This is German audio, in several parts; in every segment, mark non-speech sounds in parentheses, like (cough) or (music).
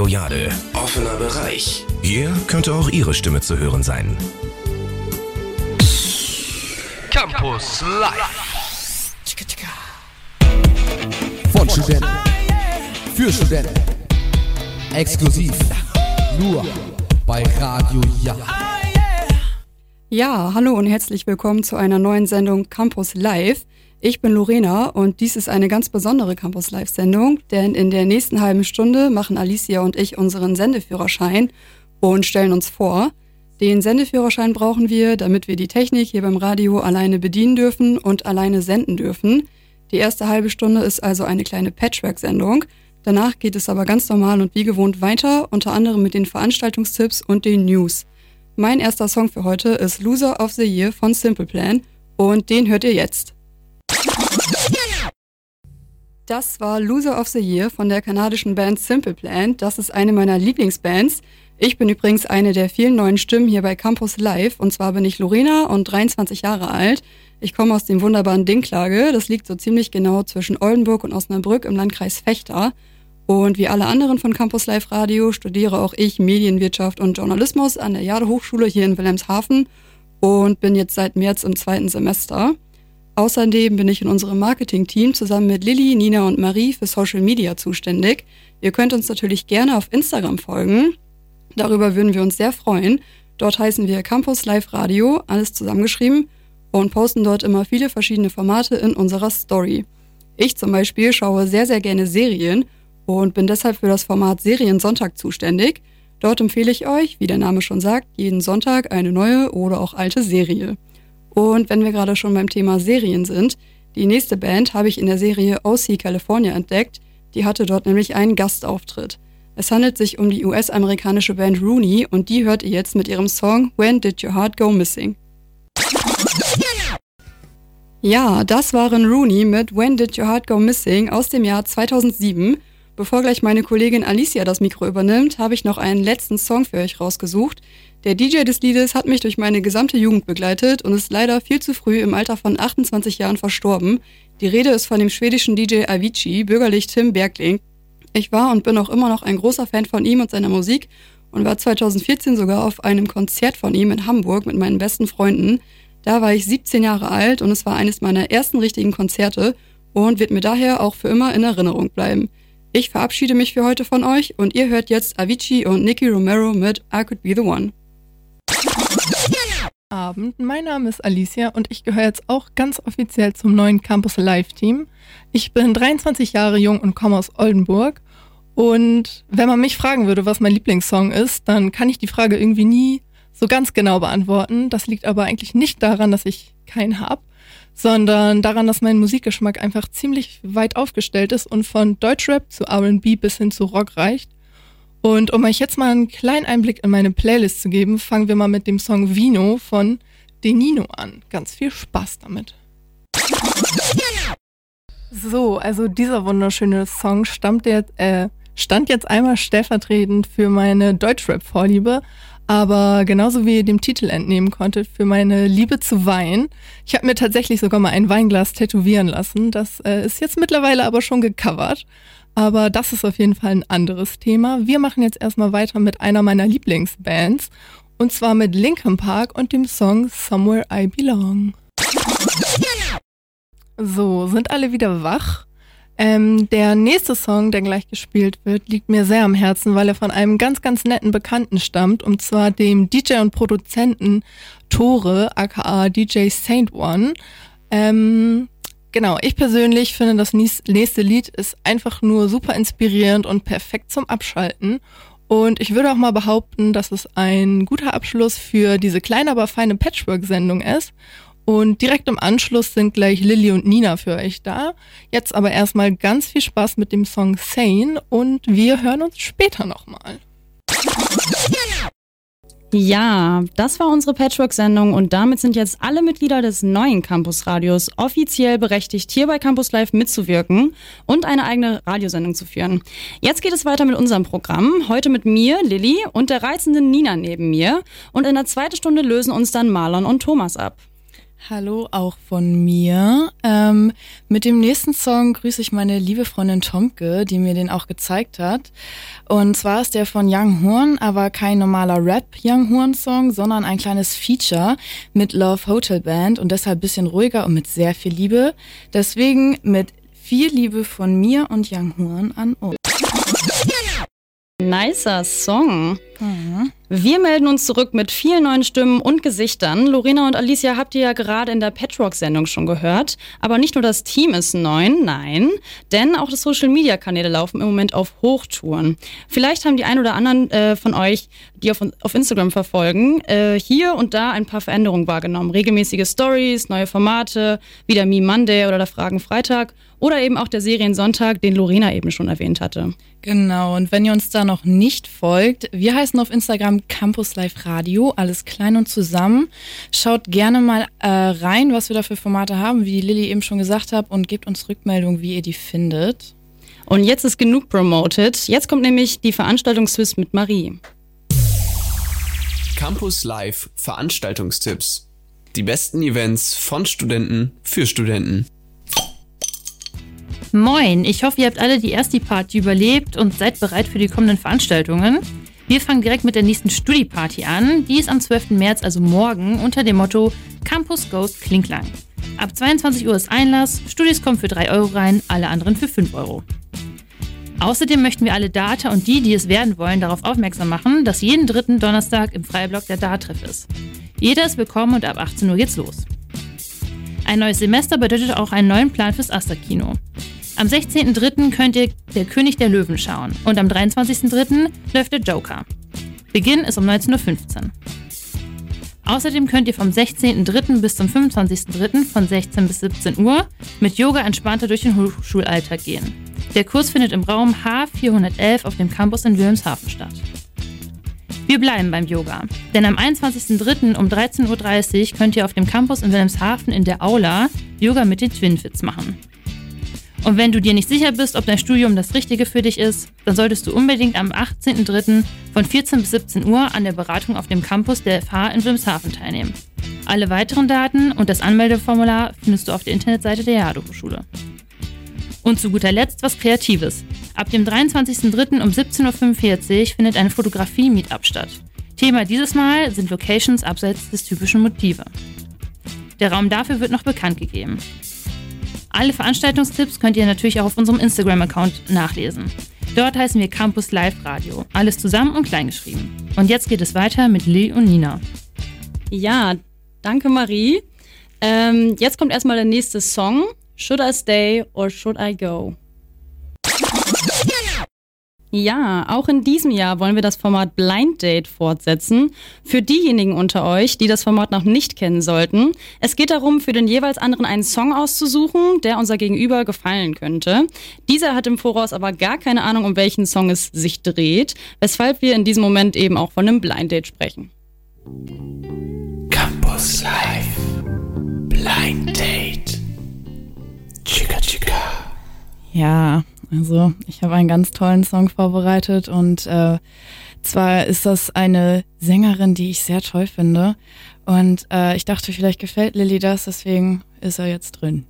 Radio Jade. Offener Bereich. Hier könnte auch Ihre Stimme zu hören sein. Campus Live. Von Studenten. Für Studenten. Exklusiv. Nur bei Radio Ja. Ja, hallo und herzlich willkommen zu einer neuen Sendung Campus Live. Ich bin Lorena und dies ist eine ganz besondere Campus Live Sendung, denn in der nächsten halben Stunde machen Alicia und ich unseren Sendeführerschein und stellen uns vor. Den Sendeführerschein brauchen wir, damit wir die Technik hier beim Radio alleine bedienen dürfen und alleine senden dürfen. Die erste halbe Stunde ist also eine kleine Patchwork-Sendung. Danach geht es aber ganz normal und wie gewohnt weiter, unter anderem mit den Veranstaltungstipps und den News. Mein erster Song für heute ist Loser of the Year von Simple Plan und den hört ihr jetzt. Das war Loser of the Year von der kanadischen Band Simple Plan. Das ist eine meiner Lieblingsbands. Ich bin übrigens eine der vielen neuen Stimmen hier bei Campus Live und zwar bin ich Lorena und 23 Jahre alt. Ich komme aus dem wunderbaren Dinklage. Das liegt so ziemlich genau zwischen Oldenburg und Osnabrück im Landkreis Fechter. Und wie alle anderen von Campus Live Radio studiere auch ich Medienwirtschaft und Journalismus an der Jade Hochschule hier in Wilhelmshaven und bin jetzt seit März im zweiten Semester. Außerdem bin ich in unserem Marketing-Team zusammen mit Lilly, Nina und Marie für Social Media zuständig. Ihr könnt uns natürlich gerne auf Instagram folgen. Darüber würden wir uns sehr freuen. Dort heißen wir Campus Live Radio, alles zusammengeschrieben, und posten dort immer viele verschiedene Formate in unserer Story. Ich zum Beispiel schaue sehr, sehr gerne Serien und bin deshalb für das Format Seriensonntag zuständig. Dort empfehle ich euch, wie der Name schon sagt, jeden Sonntag eine neue oder auch alte Serie. Und wenn wir gerade schon beim Thema Serien sind, die nächste Band habe ich in der Serie OC California entdeckt. Die hatte dort nämlich einen Gastauftritt. Es handelt sich um die US-amerikanische Band Rooney und die hört ihr jetzt mit ihrem Song When Did Your Heart Go Missing? Ja, das waren Rooney mit When Did Your Heart Go Missing aus dem Jahr 2007. Bevor gleich meine Kollegin Alicia das Mikro übernimmt, habe ich noch einen letzten Song für euch rausgesucht. Der DJ des Liedes hat mich durch meine gesamte Jugend begleitet und ist leider viel zu früh im Alter von 28 Jahren verstorben. Die Rede ist von dem schwedischen DJ Avicii, bürgerlich Tim Bergling. Ich war und bin auch immer noch ein großer Fan von ihm und seiner Musik und war 2014 sogar auf einem Konzert von ihm in Hamburg mit meinen besten Freunden. Da war ich 17 Jahre alt und es war eines meiner ersten richtigen Konzerte und wird mir daher auch für immer in Erinnerung bleiben. Ich verabschiede mich für heute von euch und ihr hört jetzt Avicii und Nicky Romero mit I Could Be the One. Abend, mein Name ist Alicia und ich gehöre jetzt auch ganz offiziell zum neuen Campus Live Team. Ich bin 23 Jahre jung und komme aus Oldenburg. Und wenn man mich fragen würde, was mein Lieblingssong ist, dann kann ich die Frage irgendwie nie so ganz genau beantworten. Das liegt aber eigentlich nicht daran, dass ich keinen habe, sondern daran, dass mein Musikgeschmack einfach ziemlich weit aufgestellt ist und von Deutschrap zu R&B bis hin zu Rock reicht. Und um euch jetzt mal einen kleinen Einblick in meine Playlist zu geben, fangen wir mal mit dem Song Vino von Denino an. Ganz viel Spaß damit. So, also dieser wunderschöne Song stammt jetzt, äh, stand jetzt einmal stellvertretend für meine Deutschrap-Vorliebe, aber genauso wie ihr dem Titel entnehmen konntet, für meine Liebe zu Wein. Ich habe mir tatsächlich sogar mal ein Weinglas tätowieren lassen. Das äh, ist jetzt mittlerweile aber schon gecovert. Aber das ist auf jeden Fall ein anderes Thema. Wir machen jetzt erstmal weiter mit einer meiner Lieblingsbands. Und zwar mit Linkin Park und dem Song Somewhere I Belong. So, sind alle wieder wach? Ähm, der nächste Song, der gleich gespielt wird, liegt mir sehr am Herzen, weil er von einem ganz, ganz netten Bekannten stammt, und zwar dem DJ und Produzenten Tore, aka DJ Saint One. Ähm, genau, ich persönlich finde, das nächste Lied ist einfach nur super inspirierend und perfekt zum Abschalten. Und ich würde auch mal behaupten, dass es ein guter Abschluss für diese kleine, aber feine Patchwork-Sendung ist. Und direkt im Anschluss sind gleich Lilly und Nina für euch da. Jetzt aber erstmal ganz viel Spaß mit dem Song Sane und wir hören uns später nochmal. Ja, das war unsere Patchwork-Sendung und damit sind jetzt alle Mitglieder des neuen Campus-Radios offiziell berechtigt, hier bei Campus Live mitzuwirken und eine eigene Radiosendung zu führen. Jetzt geht es weiter mit unserem Programm. Heute mit mir, Lilly, und der reizenden Nina neben mir. Und in der zweiten Stunde lösen uns dann Marlon und Thomas ab. Hallo auch von mir. Ähm, mit dem nächsten Song grüße ich meine liebe Freundin Tomke, die mir den auch gezeigt hat. Und zwar ist der von Young Horn, aber kein normaler Rap Young Horn Song, sondern ein kleines Feature mit Love Hotel Band und deshalb bisschen ruhiger und mit sehr viel Liebe. Deswegen mit viel Liebe von mir und Young Horn an uns. Nicer Song. Mhm. Wir melden uns zurück mit vielen neuen Stimmen und Gesichtern. Lorena und Alicia habt ihr ja gerade in der Petrock-Sendung schon gehört. Aber nicht nur das Team ist neu, nein, denn auch die Social-Media-Kanäle laufen im Moment auf Hochtouren. Vielleicht haben die ein oder anderen äh, von euch, die auf, auf Instagram verfolgen, äh, hier und da ein paar Veränderungen wahrgenommen. Regelmäßige Stories, neue Formate, wie der Meme Monday oder der Fragen Freitag oder eben auch der Seriensonntag, den Lorena eben schon erwähnt hatte. Genau, und wenn ihr uns da noch nicht folgt, wir heißen auf Instagram Campus Live Radio, alles klein und zusammen. Schaut gerne mal äh, rein, was wir da für Formate haben, wie Lilly eben schon gesagt hat, und gebt uns Rückmeldung, wie ihr die findet. Und jetzt ist genug promoted. Jetzt kommt nämlich die Veranstaltungstipps mit Marie. Campus Live Veranstaltungstipps. Die besten Events von Studenten für Studenten. Moin, ich hoffe, ihr habt alle die erste Party überlebt und seid bereit für die kommenden Veranstaltungen. Wir fangen direkt mit der nächsten Studi-Party an. Die ist am 12. März, also morgen, unter dem Motto Campus Ghost Klinklang. Ab 22 Uhr ist Einlass, Studis kommen für 3 Euro rein, alle anderen für 5 Euro. Außerdem möchten wir alle Data und die, die es werden wollen, darauf aufmerksam machen, dass jeden dritten Donnerstag im Freiblock der Dart-Treff ist. Jeder ist willkommen und ab 18 Uhr geht's los. Ein neues Semester bedeutet auch einen neuen Plan fürs Aster-Kino. Am 16.03. könnt ihr Der König der Löwen schauen und am 23.03. läuft der Joker. Beginn ist um 19.15 Uhr. Außerdem könnt ihr vom 16.03. bis zum 25.03. von 16 bis 17 Uhr mit Yoga entspannter durch den Hochschulalltag gehen. Der Kurs findet im Raum H411 auf dem Campus in Wilhelmshaven statt. Wir bleiben beim Yoga, denn am 21.03. um 13.30 Uhr könnt ihr auf dem Campus in Wilhelmshaven in der Aula Yoga mit den Twinfits machen. Und wenn du dir nicht sicher bist, ob dein Studium das Richtige für dich ist, dann solltest du unbedingt am 18.03. von 14 bis 17 Uhr an der Beratung auf dem Campus der FH in Wilhelmshaven teilnehmen. Alle weiteren Daten und das Anmeldeformular findest du auf der Internetseite der Jade Hochschule. Und zu guter Letzt was Kreatives. Ab dem 23.03. um 17.45 Uhr findet eine Fotografie-Meetup statt. Thema dieses Mal sind Locations abseits des typischen Motive. Der Raum dafür wird noch bekannt gegeben. Alle Veranstaltungstipps könnt ihr natürlich auch auf unserem Instagram-Account nachlesen. Dort heißen wir Campus Live Radio. Alles zusammen und kleingeschrieben. Und jetzt geht es weiter mit Lee und Nina. Ja, danke Marie. Ähm, jetzt kommt erstmal der nächste Song. Should I Stay or Should I Go? Ja, auch in diesem Jahr wollen wir das Format Blind Date fortsetzen. Für diejenigen unter euch, die das Format noch nicht kennen sollten, es geht darum, für den jeweils anderen einen Song auszusuchen, der unser Gegenüber gefallen könnte. Dieser hat im Voraus aber gar keine Ahnung, um welchen Song es sich dreht, weshalb wir in diesem Moment eben auch von einem Blind Date sprechen. Campus Live Blind Date. Chica Chica. Ja, also ich habe einen ganz tollen Song vorbereitet und äh, zwar ist das eine Sängerin, die ich sehr toll finde. Und äh, ich dachte, vielleicht gefällt Lilly das, deswegen ist er jetzt drin.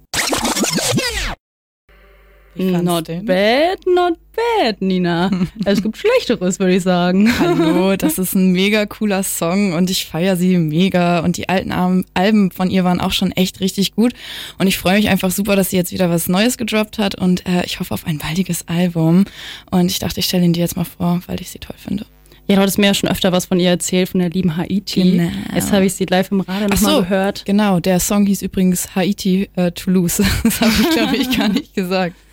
Not bad, not bad, Nina. (laughs) es gibt Schlechteres, würde ich sagen. Hallo, (laughs) das ist ein mega cooler Song und ich feiere sie mega. Und die alten Alben von ihr waren auch schon echt richtig gut. Und ich freue mich einfach super, dass sie jetzt wieder was Neues gedroppt hat und äh, ich hoffe auf ein baldiges Album. Und ich dachte, ich stelle ihn dir jetzt mal vor, weil ich sie toll finde. Ja, du hattest mir ja schon öfter was von ihr erzählt, von der lieben Haiti. Genau. Jetzt habe ich sie live im Radio nochmal so, gehört. Genau, der Song hieß übrigens Haiti äh, Toulouse. (laughs) Das habe ich, glaube ich, gar nicht gesagt.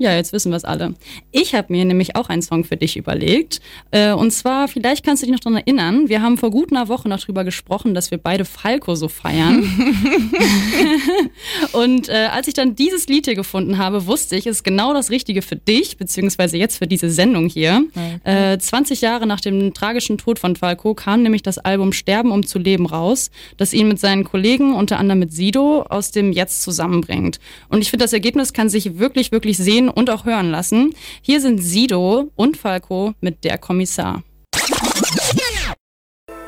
Ja, jetzt wissen wir es alle. Ich habe mir nämlich auch einen Song für dich überlegt. Äh, und zwar, vielleicht kannst du dich noch daran erinnern, wir haben vor gut einer Woche noch drüber gesprochen, dass wir beide Falco so feiern. (laughs) und äh, als ich dann dieses Lied hier gefunden habe, wusste ich, es ist genau das Richtige für dich, beziehungsweise jetzt für diese Sendung hier. Okay. Äh, 20 Jahre nach dem tragischen Tod von Falco kam nämlich das Album Sterben, um zu leben raus, das ihn mit seinen Kollegen, unter anderem mit Sido, aus dem Jetzt zusammenbringt. Und ich finde, das Ergebnis kann sich wirklich, wirklich sehen und auch hören lassen. Hier sind Sido und Falco mit Der Kommissar.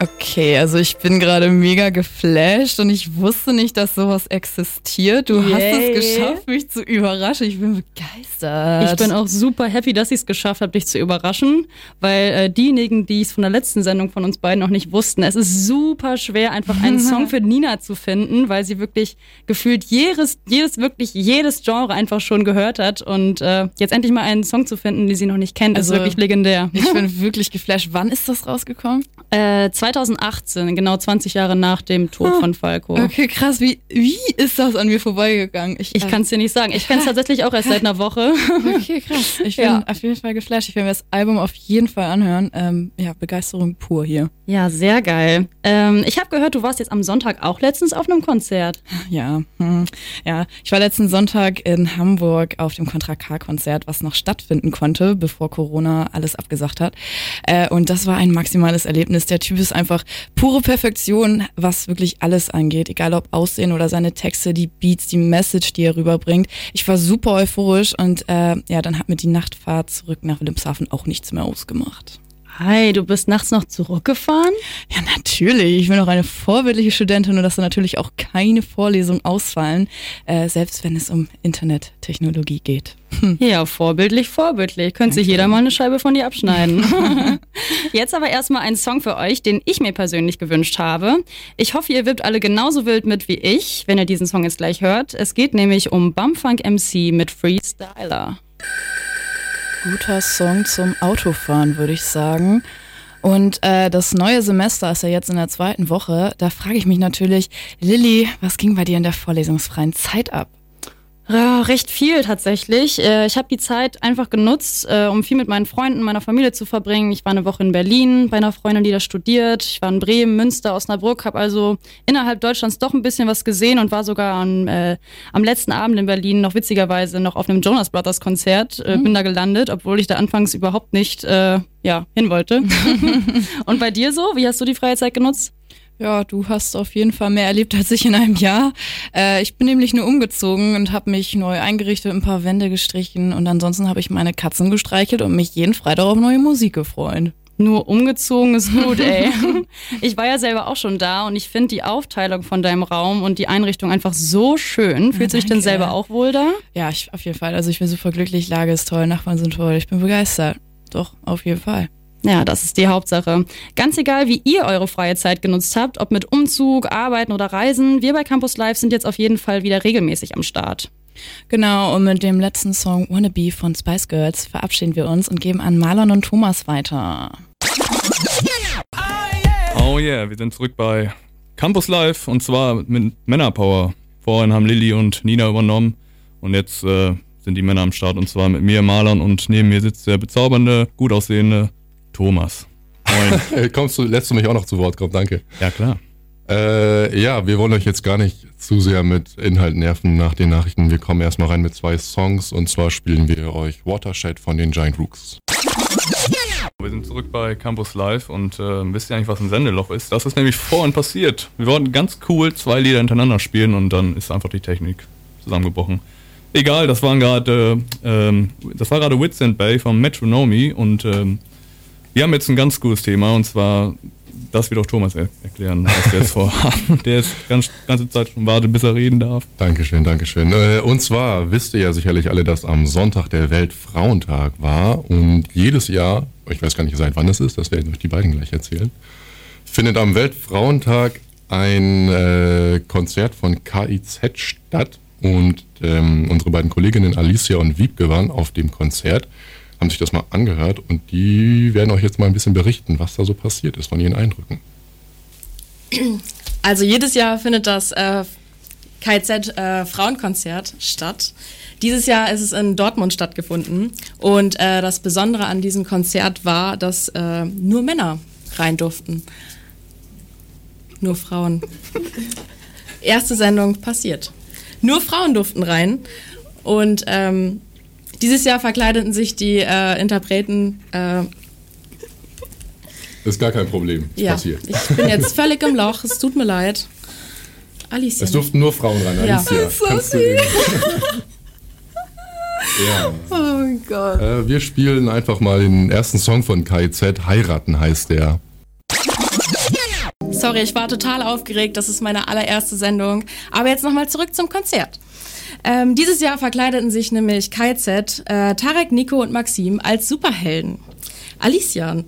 Okay, also ich bin gerade mega geflasht und ich wusste nicht, dass sowas existiert. Du Yay. hast es geschafft, mich zu überraschen. Ich bin begeistert. Ich bin auch super happy, dass ich es geschafft habe, dich zu überraschen, weil äh, diejenigen, die es von der letzten Sendung von uns beiden noch nicht wussten, es ist super schwer, einfach einen (laughs) Song für Nina zu finden, weil sie wirklich gefühlt jedes, jedes, wirklich jedes Genre einfach schon gehört hat und äh, jetzt endlich mal einen Song zu finden, den sie noch nicht kennt, Also, ist wirklich legendär. Ich bin (laughs) wirklich geflasht. Wann ist das rausgekommen? Äh, 2018, genau 20 Jahre nach dem Tod von Falco. Okay, krass. Wie, wie ist das an mir vorbeigegangen? Ich kann es dir nicht sagen. Ich kenne es (laughs) tatsächlich auch erst seit einer Woche. Okay, krass. Ich bin Ja. auf jeden Fall geflasht. Ich werde mir das Album auf jeden Fall anhören. Ähm, ja, Begeisterung pur hier. Ja, sehr geil. Ähm, ich habe gehört, du warst jetzt am Sonntag auch letztens auf einem Konzert. Ja, hm. ja. Ich war letzten Sonntag in Hamburg auf dem Contra K-Konzert, was noch stattfinden konnte, bevor Corona alles abgesagt hat. Äh, und das war ein maximales Erlebnis. Der Typ ist einfach pure Perfektion, was wirklich alles angeht. Egal ob Aussehen oder seine Texte, die Beats, die Message, die er rüberbringt. Ich war super euphorisch und äh, ja, dann hat mir die Nachtfahrt zurück nach Wilhelmshaven auch nichts mehr ausgemacht. Hi, du bist nachts noch zurückgefahren? Ja, natürlich. Ich bin auch eine vorbildliche Studentin und dass da natürlich auch keine Vorlesungen ausfallen, äh, selbst wenn es um Internettechnologie geht. Ja, vorbildlich, vorbildlich. Könnte sich jeder mal eine Scheibe von dir abschneiden. (laughs) Jetzt aber erstmal ein Song für euch, den ich mir persönlich gewünscht habe. Ich hoffe, ihr wirbt alle genauso wild mit wie ich, wenn ihr diesen Song jetzt gleich hört. Es geht nämlich um Bumfunk MC mit Freestyler. Guter Song zum Autofahren, würde ich sagen. Und äh, das neue Semester ist ja jetzt in der zweiten Woche. Da frage ich mich natürlich, Lilly, was ging bei dir in der vorlesungsfreien Zeit ab? Ja, recht viel tatsächlich. Äh, Ich habe die Zeit einfach genutzt, äh, um viel mit meinen Freunden, meiner Familie zu verbringen. Ich war eine Woche in Berlin bei einer Freundin, die da studiert. Ich war in Bremen, Münster, Osnabrück, habe also innerhalb Deutschlands doch ein bisschen was gesehen und war sogar am, äh, am letzten Abend in Berlin noch witzigerweise noch auf einem Jonas Brothers Konzert. Äh, Bin da gelandet, obwohl ich da anfangs überhaupt nicht äh, ja, hin wollte. (laughs) (laughs) und bei dir so? Wie hast du die freie Zeit genutzt? Ja, du hast auf jeden Fall mehr erlebt als ich in einem Jahr. Äh, ich bin nämlich nur umgezogen und habe mich neu eingerichtet, ein paar Wände gestrichen und ansonsten habe ich meine Katzen gestreichelt und mich jeden Freitag auf neue Musik gefreut. Nur umgezogen ist gut, (laughs) ey. Ich war ja selber auch schon da und ich finde die Aufteilung von deinem Raum und die Einrichtung einfach so schön. Fühlst du dich denn selber auch wohl da? Ja, ich, auf jeden Fall. Also ich bin super glücklich, Lage ist toll, Nachbarn sind toll, ich bin begeistert. Doch, auf jeden Fall. Ja, das ist die Hauptsache. Ganz egal, wie ihr eure freie Zeit genutzt habt, ob mit Umzug, Arbeiten oder Reisen, wir bei Campus Live sind jetzt auf jeden Fall wieder regelmäßig am Start. Genau, und mit dem letzten Song Wannabe von Spice Girls verabschieden wir uns und geben an Marlon und Thomas weiter. Oh yeah, wir sind zurück bei Campus Live und zwar mit Männerpower. Vorhin haben Lilly und Nina übernommen und jetzt äh, sind die Männer am Start und zwar mit mir, Marlon und neben mir sitzt der bezaubernde, gut aussehende Thomas. Moin. (laughs) Kommst du, lässt du mich auch noch zu Wort kommen, danke. ja klar. Äh, ja, wir wollen euch jetzt gar nicht zu sehr mit Inhalt nerven nach den Nachrichten. Wir kommen erstmal rein mit zwei Songs und zwar spielen wir euch Watershed von den Giant Rooks. Wir sind zurück bei Campus Live und äh, wisst ihr eigentlich, was ein Sendeloch ist? Das ist nämlich vorhin passiert. Wir wollten ganz cool zwei Lieder hintereinander spielen und dann ist einfach die Technik zusammengebrochen. Egal, das waren gerade, äh, ähm, das war gerade Wits and Bay von Metronomy und ähm, wir haben jetzt ein ganz cooles Thema und zwar, das wird auch Thomas er erklären, was wir jetzt (laughs) vorhaben. Der ist ganz ganze Zeit schon wartet, bis er reden darf. Dankeschön, Dankeschön. Äh, Und zwar wisst ihr ja sicherlich alle, dass am Sonntag der Weltfrauentag war und jedes Jahr, ich weiß gar nicht seit wann es ist, das werden euch die beiden gleich erzählen, findet am Weltfrauentag ein äh, Konzert von KIZ statt und ähm, unsere beiden Kolleginnen Alicia und Wiebke waren auf dem Konzert, haben sich das mal angehört und die werden euch jetzt mal ein bisschen berichten, was da so passiert ist von ihren Eindrücken. Also jedes Jahr findet das äh, KZ äh, Frauenkonzert statt. Dieses Jahr ist es in Dortmund stattgefunden und äh, das Besondere an diesem Konzert war, dass äh, nur Männer rein durften. Nur Frauen. (laughs) Erste Sendung passiert. Nur Frauen durften rein und ähm, dieses Jahr verkleideten sich die äh, Interpreten äh, Ist gar kein Problem, ist ja, passiert. ich bin jetzt (laughs) völlig im Loch, es tut mir leid. Alicia. Es durften nur Frauen rein, Ja. Alicia. Das ist so kannst den- (laughs) ja. Oh mein Gott. Äh, wir spielen einfach mal den ersten Song von KIZ. Heiraten heißt der. Sorry, ich war total aufgeregt. Das ist meine allererste Sendung. Aber jetzt nochmal zurück zum Konzert. Ähm, dieses Jahr verkleideten sich nämlich KZ, äh, Tarek, Nico und Maxim als Superhelden. Alicia,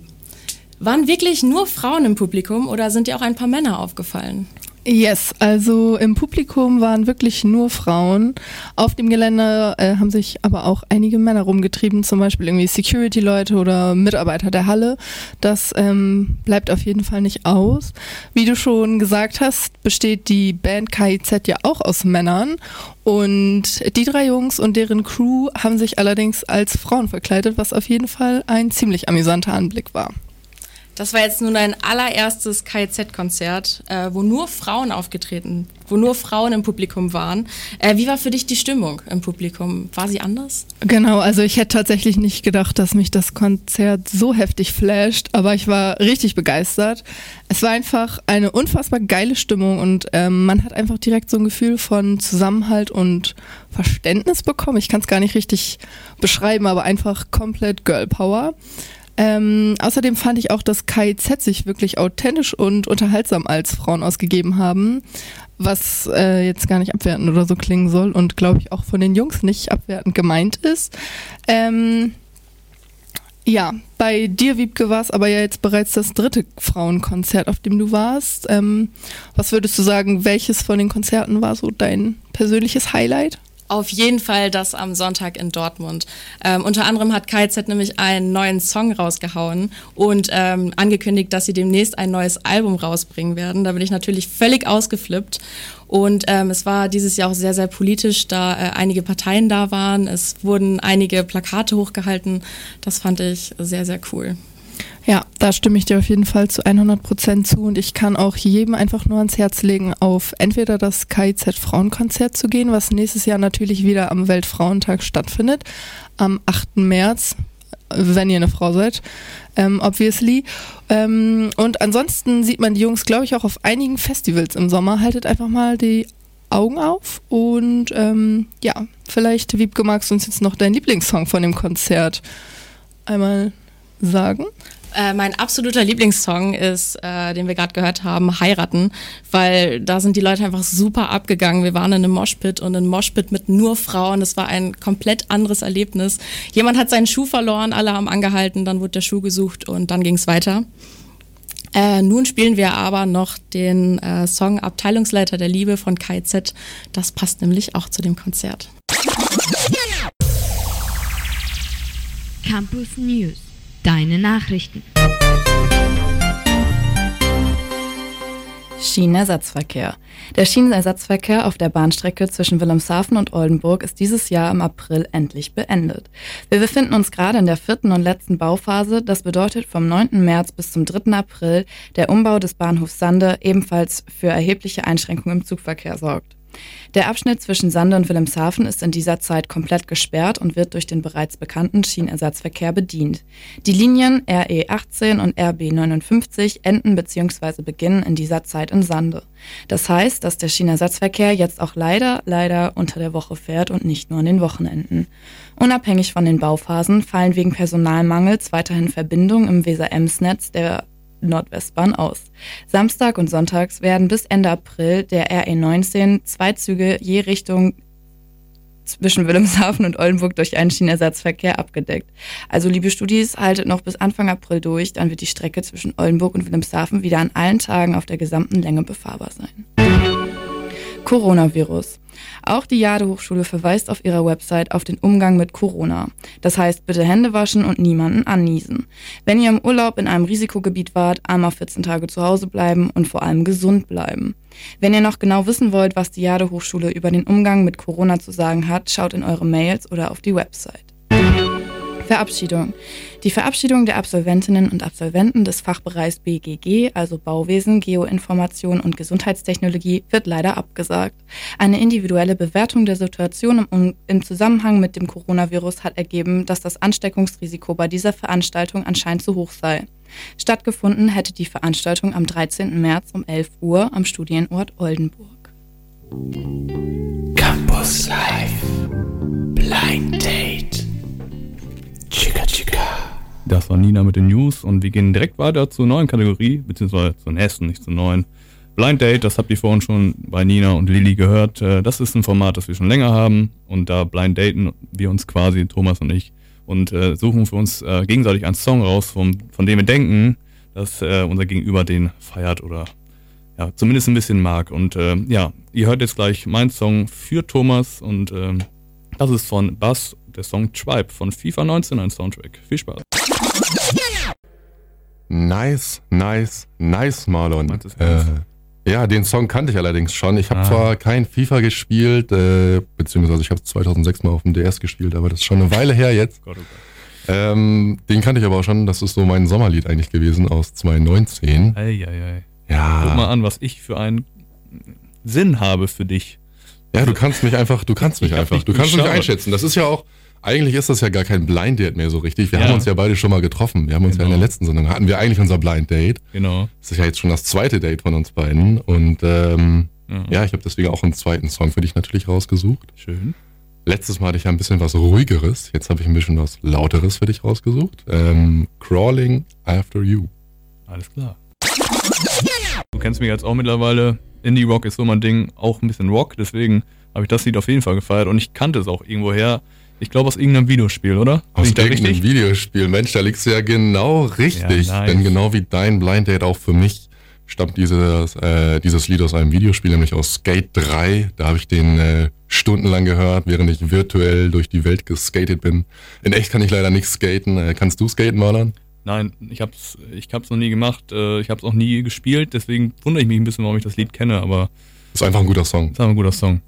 waren wirklich nur Frauen im Publikum oder sind dir auch ein paar Männer aufgefallen? Yes, also im Publikum waren wirklich nur Frauen. Auf dem Gelände äh, haben sich aber auch einige Männer rumgetrieben, zum Beispiel irgendwie Security-Leute oder Mitarbeiter der Halle. Das ähm, bleibt auf jeden Fall nicht aus. Wie du schon gesagt hast, besteht die Band KIZ ja auch aus Männern. Und die drei Jungs und deren Crew haben sich allerdings als Frauen verkleidet, was auf jeden Fall ein ziemlich amüsanter Anblick war. Das war jetzt nun ein allererstes KZ-Konzert, äh, wo nur Frauen aufgetreten, wo nur Frauen im Publikum waren. Äh, wie war für dich die Stimmung im Publikum? War sie anders? Genau, also ich hätte tatsächlich nicht gedacht, dass mich das Konzert so heftig flasht, aber ich war richtig begeistert. Es war einfach eine unfassbar geile Stimmung und ähm, man hat einfach direkt so ein Gefühl von Zusammenhalt und Verständnis bekommen. Ich kann es gar nicht richtig beschreiben, aber einfach komplett Girl Power. Ähm, außerdem fand ich auch, dass KIZ sich wirklich authentisch und unterhaltsam als Frauen ausgegeben haben, was äh, jetzt gar nicht abwertend oder so klingen soll und glaube ich auch von den Jungs nicht abwertend gemeint ist. Ähm, ja, bei dir, Wiebke, war es aber ja jetzt bereits das dritte Frauenkonzert, auf dem du warst. Ähm, was würdest du sagen, welches von den Konzerten war so dein persönliches Highlight? Auf jeden Fall das am Sonntag in Dortmund. Ähm, unter anderem hat KZ nämlich einen neuen Song rausgehauen und ähm, angekündigt, dass sie demnächst ein neues Album rausbringen werden. Da bin ich natürlich völlig ausgeflippt. Und ähm, es war dieses Jahr auch sehr, sehr politisch, da äh, einige Parteien da waren. Es wurden einige Plakate hochgehalten. Das fand ich sehr, sehr cool. Ja, da stimme ich dir auf jeden Fall zu 100 Prozent zu und ich kann auch jedem einfach nur ans Herz legen, auf entweder das KIZ Frauenkonzert zu gehen, was nächstes Jahr natürlich wieder am Weltfrauentag stattfindet, am 8. März, wenn ihr eine Frau seid, ähm, obviously. Ähm, und ansonsten sieht man die Jungs, glaube ich, auch auf einigen Festivals im Sommer. Haltet einfach mal die Augen auf und ähm, ja, vielleicht, Wiebke, magst du uns jetzt noch deinen Lieblingssong von dem Konzert einmal sagen? Äh, mein absoluter Lieblingssong ist, äh, den wir gerade gehört haben, Heiraten, weil da sind die Leute einfach super abgegangen. Wir waren in einem Moshpit und ein Moshpit mit nur Frauen. Das war ein komplett anderes Erlebnis. Jemand hat seinen Schuh verloren, alle haben angehalten, dann wurde der Schuh gesucht und dann ging es weiter. Äh, nun spielen wir aber noch den äh, Song Abteilungsleiter der Liebe von KZ. Das passt nämlich auch zu dem Konzert. Campus News. Deine Nachrichten. Schienenersatzverkehr. Der Schienenersatzverkehr auf der Bahnstrecke zwischen Wilhelmshaven und Oldenburg ist dieses Jahr im April endlich beendet. Wir befinden uns gerade in der vierten und letzten Bauphase. Das bedeutet vom 9. März bis zum 3. April der Umbau des Bahnhofs Sande ebenfalls für erhebliche Einschränkungen im Zugverkehr sorgt. Der Abschnitt zwischen Sande und Wilhelmshaven ist in dieser Zeit komplett gesperrt und wird durch den bereits bekannten Schienenersatzverkehr bedient. Die Linien RE 18 und RB 59 enden bzw. beginnen in dieser Zeit in Sande. Das heißt, dass der Schienenersatzverkehr jetzt auch leider, leider unter der Woche fährt und nicht nur an den Wochenenden. Unabhängig von den Bauphasen fallen wegen Personalmangels weiterhin Verbindungen im Weser-Ems-Netz der Nordwestbahn aus. Samstag und Sonntags werden bis Ende April der RE19 zwei Züge je Richtung zwischen Wilhelmshaven und Oldenburg durch einen Schienenersatzverkehr abgedeckt. Also liebe Studis, haltet noch bis Anfang April durch, dann wird die Strecke zwischen Oldenburg und Wilhelmshaven wieder an allen Tagen auf der gesamten Länge befahrbar sein. Coronavirus. Auch die Jade Hochschule verweist auf ihrer Website auf den Umgang mit Corona. Das heißt, bitte Hände waschen und niemanden anniesen. Wenn ihr im Urlaub in einem Risikogebiet wart, einmal 14 Tage zu Hause bleiben und vor allem gesund bleiben. Wenn ihr noch genau wissen wollt, was die Jade Hochschule über den Umgang mit Corona zu sagen hat, schaut in eure Mails oder auf die Website. Verabschiedung. Die Verabschiedung der Absolventinnen und Absolventen des Fachbereichs BGG, also Bauwesen, Geoinformation und Gesundheitstechnologie, wird leider abgesagt. Eine individuelle Bewertung der Situation im, im Zusammenhang mit dem Coronavirus hat ergeben, dass das Ansteckungsrisiko bei dieser Veranstaltung anscheinend zu hoch sei. Stattgefunden hätte die Veranstaltung am 13. März um 11 Uhr am Studienort Oldenburg. Campus Live Blind Date. Chica Chica. Das war Nina mit den News und wir gehen direkt weiter zur neuen Kategorie, beziehungsweise zur nächsten, nicht zur neuen. Blind Date, das habt ihr vorhin schon bei Nina und Lilly gehört. Äh, Das ist ein Format, das wir schon länger haben und da blind daten wir uns quasi, Thomas und ich, und äh, suchen für uns äh, gegenseitig einen Song raus, vom, von dem wir denken, dass unser Gegenüber den feiert oder ja, zumindest ein bisschen mag. Und ja, ihr hört jetzt gleich meinen Song für Thomas und ähm, das ist von Bass, der Song Tribe von FIFA 19, ein Soundtrack. Viel Spaß. Nice, nice, nice, Marlon. Äh, ja, den Song kannte ich allerdings schon. Ich habe Ah. zwar kein FIFA gespielt, äh, beziehungsweise ich habe 2006 mal auf dem DS gespielt, aber das ist schon eine Weile her jetzt. Gott, oh Gott. Ähm, den kannte ich aber auch schon. Das ist so mein Sommerlied eigentlich gewesen aus 2019. Eieiei. Ja. Guck mal an, was ich für einen Sinn habe für dich. Ja, du kannst mich einfach, du kannst mich einfach, du kannst mich einschätzen. Das ist ja auch, eigentlich ist das ja gar kein Blind Date mehr so richtig. Wir Ja. haben uns ja beide schon mal getroffen. Wir haben uns ja in der Genau. letzten Sendung, hatten wir eigentlich unser Blind Date. Genau. Das ist ja jetzt schon das zweite Date von uns beiden. Und ähm, Ja. ja, ich habe deswegen auch einen zweiten Song für dich natürlich rausgesucht. Schön. Letztes Mal hatte ich ja ein bisschen was ruhigeres. Jetzt habe ich ein bisschen was lauteres für dich rausgesucht. Ähm, Crawling After You. Alles klar. Du kennst mich jetzt auch mittlerweile. Indie Rock ist so mein Ding, auch ein bisschen Rock, deswegen habe ich das Lied auf jeden Fall gefeiert und ich kannte es auch irgendwoher. Ich glaube aus irgendeinem Videospiel, oder? Aus irgendeinem? Videospiel. Mensch, da liegst du ja genau richtig. Ja, nice. Denn genau wie dein Blind Date auch für mich stammt dieses, äh, dieses Lied aus einem Videospiel, nämlich aus Skate 3. Da habe ich den äh, stundenlang gehört, während ich virtuell durch die Welt geskatet bin. In echt kann ich leider nicht skaten. Äh, kannst du skaten, Marlon? Nein, ich hab's, ich hab's noch nie gemacht, äh, ich hab's auch nie gespielt, deswegen wundere ich mich ein bisschen, warum ich das Lied kenne, aber. Ist einfach ein guter Song. Ist einfach ein guter Song.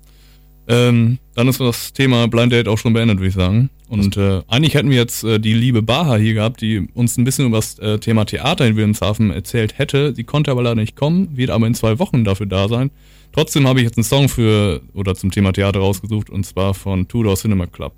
Ähm, dann ist das Thema Blind Date auch schon beendet, würde ich sagen. Und äh, eigentlich hätten wir jetzt äh, die liebe Baha hier gehabt, die uns ein bisschen über das äh, Thema Theater in Wilhelmshaven erzählt hätte. Sie konnte aber leider nicht kommen, wird aber in zwei Wochen dafür da sein. Trotzdem habe ich jetzt einen Song für oder zum Thema Theater rausgesucht und zwar von Tudor Cinema Club.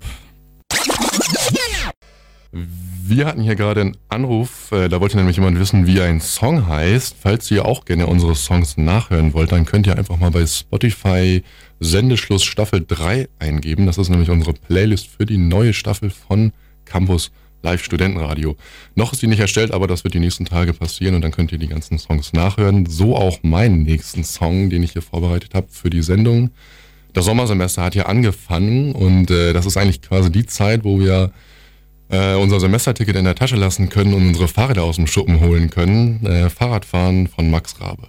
Wir hatten hier gerade einen Anruf, äh, da wollte nämlich jemand wissen, wie ein Song heißt. Falls ihr auch gerne unsere Songs nachhören wollt, dann könnt ihr einfach mal bei Spotify Sendeschluss Staffel 3 eingeben. Das ist nämlich unsere Playlist für die neue Staffel von Campus Live Studentenradio. Noch ist die nicht erstellt, aber das wird die nächsten Tage passieren und dann könnt ihr die ganzen Songs nachhören. So auch meinen nächsten Song, den ich hier vorbereitet habe für die Sendung. Das Sommersemester hat ja angefangen und äh, das ist eigentlich quasi die Zeit, wo wir äh, unser Semesterticket in der Tasche lassen können und unsere Fahrräder aus dem Schuppen holen können. Äh, Fahrradfahren von Max Rabe.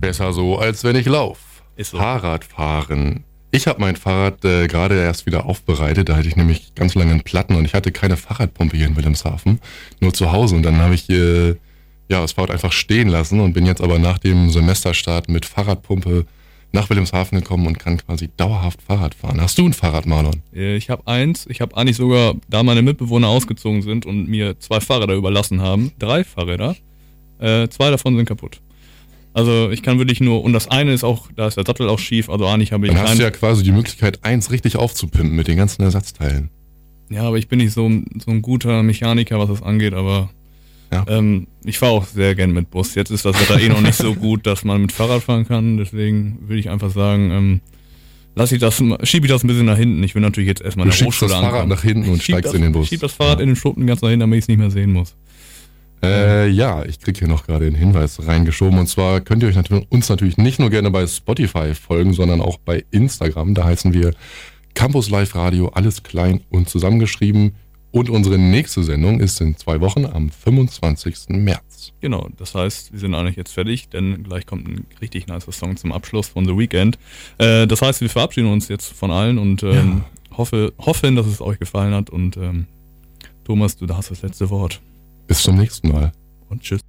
Besser so, als wenn ich lauf. Ist so. Fahrradfahren. Ich habe mein Fahrrad äh, gerade erst wieder aufbereitet. Da hatte ich nämlich ganz lange einen Platten und ich hatte keine Fahrradpumpe hier in Wilhelmshaven, nur zu Hause. Und dann habe ich äh, ja das Fahrrad einfach stehen lassen und bin jetzt aber nach dem Semesterstart mit Fahrradpumpe nach Wilhelmshaven gekommen und kann quasi dauerhaft Fahrrad fahren. Hast du ein Fahrrad, Marlon? Äh, Ich habe eins, ich habe eigentlich sogar, da meine Mitbewohner ausgezogen sind und mir zwei Fahrräder überlassen haben, drei Fahrräder, äh, zwei davon sind kaputt. Also ich kann wirklich nur, und das eine ist auch, da ist der Sattel auch schief, also eigentlich habe ich Dann hast du ja quasi die Möglichkeit, eins richtig aufzupimpen mit den ganzen Ersatzteilen. Ja, aber ich bin nicht so, so ein guter Mechaniker, was das angeht, aber ähm, ich fahre auch sehr gern mit Bus. Jetzt ist das Wetter eh noch nicht so (laughs) gut, dass man mit Fahrrad fahren kann, deswegen würde ich einfach sagen, ähm, lass ich das, schiebe ich das ein bisschen nach hinten. Ich will natürlich jetzt erstmal Du in der schiebst das Hochschule Fahrrad ankommen. nach hinten und Ich steigst das, in den Bus. Ich schiebe das Fahrrad in den Schuppen ganz nach hinten, damit ich es nicht mehr sehen muss. Äh, ja, ich krieg hier noch gerade einen Hinweis reingeschoben. Und zwar könnt ihr euch natürlich, uns natürlich nicht nur gerne bei Spotify folgen, sondern auch bei Instagram. Da heißen wir Campus Live Radio, alles klein und zusammengeschrieben. Und unsere nächste Sendung ist in zwei Wochen am 25. März. Genau, das heißt, wir sind eigentlich jetzt fertig, denn gleich kommt ein richtig nicer Song zum Abschluss von The Weekend. Äh, das heißt, wir verabschieden uns jetzt von allen und ähm, hoffe, hoffen, dass es euch gefallen hat. Und ähm, Thomas, du hast das letzte Wort. Bis zum nächsten Mal. Und tschüss.